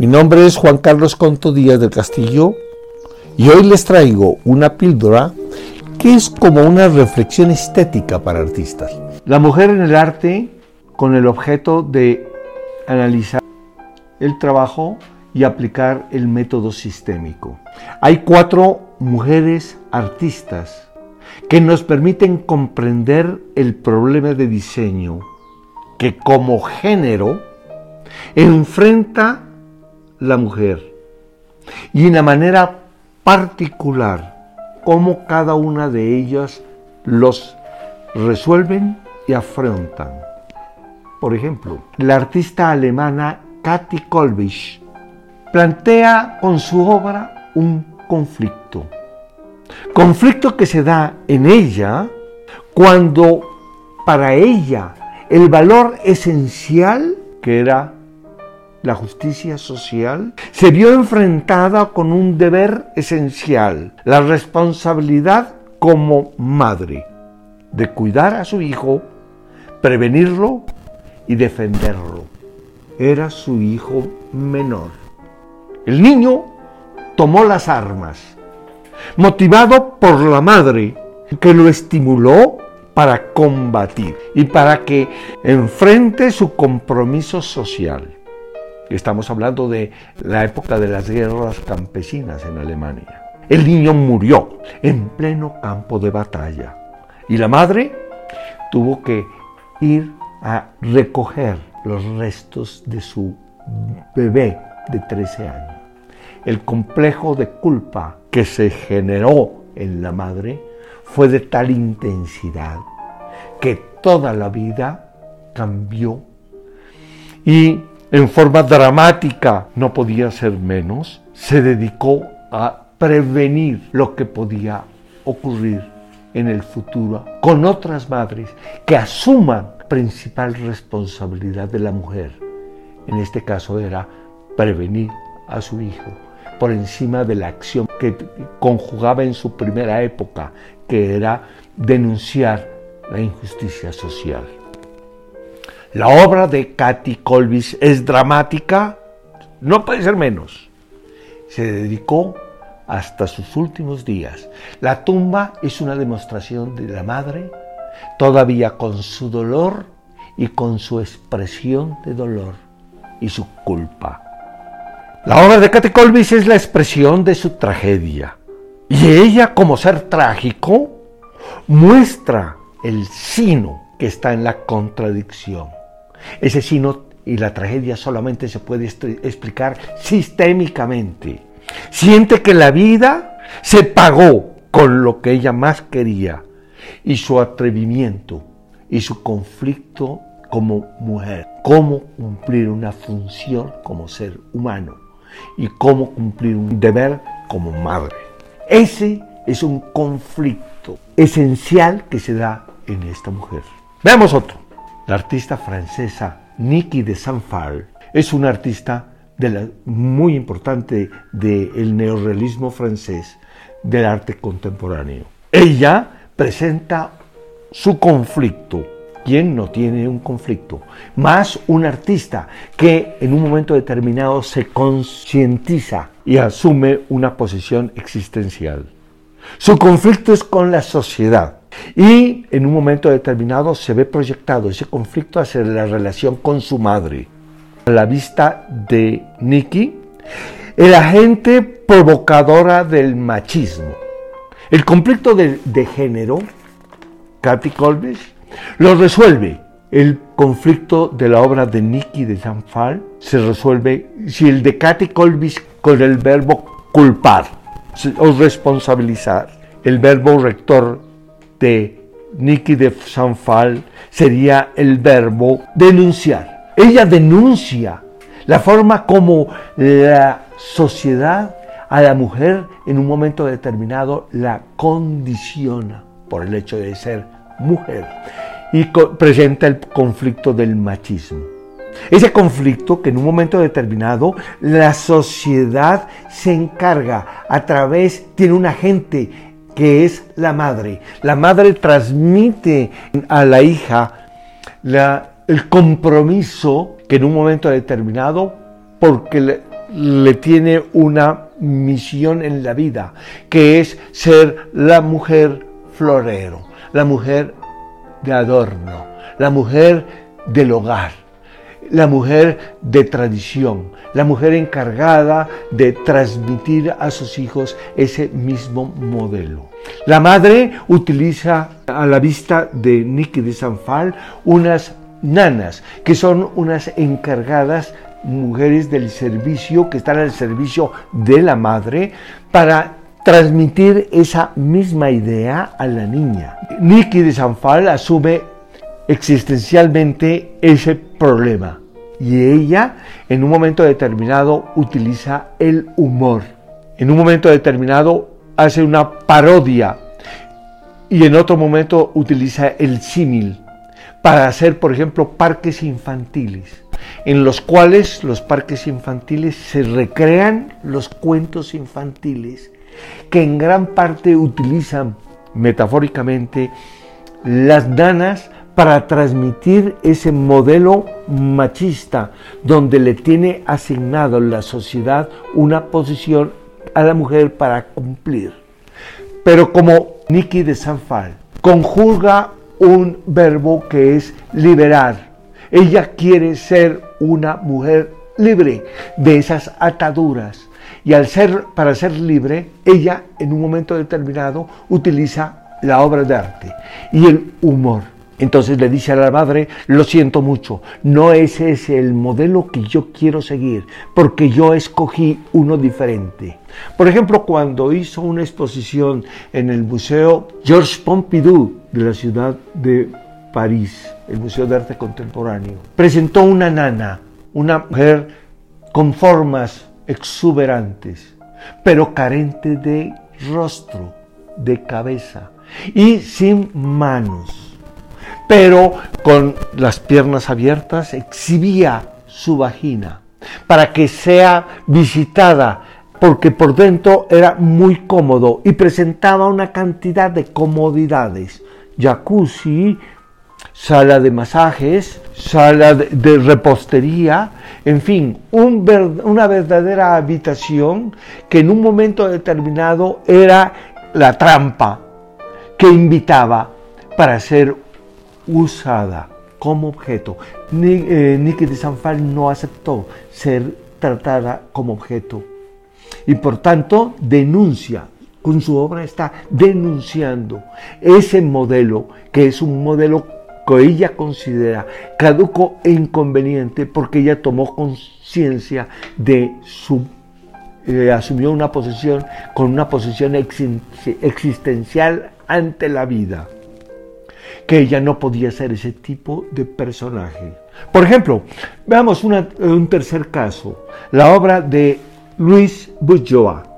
Mi nombre es Juan Carlos Conto Díaz del Castillo y hoy les traigo una píldora que es como una reflexión estética para artistas. La mujer en el arte con el objeto de analizar el trabajo y aplicar el método sistémico. Hay cuatro mujeres artistas que nos permiten comprender el problema de diseño que como género enfrenta la mujer y en la manera particular cómo cada una de ellas los resuelven y afrontan. Por ejemplo, la artista alemana Katy Kolbisch plantea con su obra un conflicto. Conflicto que se da en ella cuando para ella el valor esencial que era la justicia social, se vio enfrentada con un deber esencial, la responsabilidad como madre de cuidar a su hijo, prevenirlo y defenderlo. Era su hijo menor. El niño tomó las armas, motivado por la madre que lo estimuló para combatir y para que enfrente su compromiso social. Estamos hablando de la época de las guerras campesinas en Alemania. El niño murió en pleno campo de batalla y la madre tuvo que ir a recoger los restos de su bebé de 13 años. El complejo de culpa que se generó en la madre fue de tal intensidad que toda la vida cambió y en forma dramática, no podía ser menos, se dedicó a prevenir lo que podía ocurrir en el futuro con otras madres que asuman principal responsabilidad de la mujer. En este caso era prevenir a su hijo por encima de la acción que conjugaba en su primera época, que era denunciar la injusticia social. La obra de Katy Colvis es dramática, no puede ser menos. Se dedicó hasta sus últimos días. La tumba es una demostración de la madre, todavía con su dolor y con su expresión de dolor y su culpa. La obra de Katy Colvis es la expresión de su tragedia. Y ella, como ser trágico, muestra el sino que está en la contradicción. Ese sino y la tragedia solamente se puede explicar sistémicamente. Siente que la vida se pagó con lo que ella más quería y su atrevimiento y su conflicto como mujer, cómo cumplir una función como ser humano y cómo cumplir un deber como madre. Ese es un conflicto esencial que se da en esta mujer. Veamos otro. La artista francesa Niki de Sanfal es una artista muy importante del neorrealismo francés del arte contemporáneo. Ella presenta su conflicto. ¿Quién no tiene un conflicto? Más un artista que en un momento determinado se concientiza y asume una posición existencial. Su conflicto es con la sociedad. Y en un momento determinado se ve proyectado ese conflicto hacia la relación con su madre. A la vista de Nikki, el agente provocadora del machismo. El conflicto de, género, Katy Colbis, lo resuelve. El conflicto de la obra de Nikki de Sanfal se resuelve si el de Katy Colbis con el verbo culpar o responsabilizar. El verbo rector de Nikki de Sanfal sería el verbo denunciar. Ella denuncia la forma como la sociedad a la mujer en un momento determinado la condiciona por el hecho de ser mujer y presenta el conflicto del machismo. Ese conflicto que en un momento determinado la sociedad se encarga a través, tiene un agente que es la madre. La madre transmite a la hija el compromiso que en un momento determinado, porque le tiene una misión en la vida, que es ser la mujer florero, la mujer de adorno, la mujer del hogar, la mujer de tradición, la mujer encargada de transmitir a sus hijos ese mismo modelo. La madre utiliza a la vista de Nicky de Sanfal unas nanas, que son unas encargadas mujeres del servicio, que están al servicio de la madre, para transmitir esa misma idea a la niña. Nicky de Sanfal asume existencialmente ese problema y ella en un momento determinado utiliza el humor. En un momento determinado hace una parodia y en otro momento utiliza el símil para hacer, por ejemplo, parques infantiles, en los cuales los parques infantiles se recrean los cuentos infantiles, que en gran parte utilizan metafóricamente las nanas para transmitir ese modelo machista donde le tiene asignado la sociedad una posición a la mujer para cumplir. Pero como Nicky de Sanfal conjuga un verbo que es liberar. Ella quiere ser una mujer libre de esas ataduras. Y al ser, para ser libre, ella en un momento determinado utiliza la obra de arte y el humor. Entonces le dice a la madre, lo siento mucho, no es ese el modelo que yo quiero seguir, porque yo escogí uno diferente. Por ejemplo, cuando hizo una exposición en el Museo Georges Pompidou de la ciudad de París, el Museo de Arte Contemporáneo, presentó una nana, una mujer con formas exuberantes, pero carente de rostro, de cabeza y sin manos pero con las piernas abiertas exhibía su vagina para que sea visitada porque por dentro era muy cómodo y presentaba una cantidad de comodidades, jacuzzi, sala de masajes, sala de, repostería, en fin, una verdadera habitación que en un momento determinado era la trampa que invitaba para ser usada como objeto. Ni, eh, de Sanfal no aceptó ser tratada como objeto y por tanto denuncia, con su obra está denunciando ese modelo que es un modelo que ella considera caduco e inconveniente porque ella tomó conciencia de su eh, asumió una posición con una posición existencial ante la vida que ella no podía ser ese tipo de personaje. Por ejemplo, veamos un tercer caso, la obra de Luis Bourgeois.